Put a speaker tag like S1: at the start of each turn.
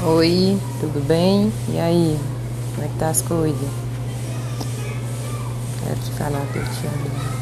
S1: Oi, tudo bem? E aí? Como é que tá as coisas? Quero te falar que eu te amo.